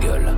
gueule.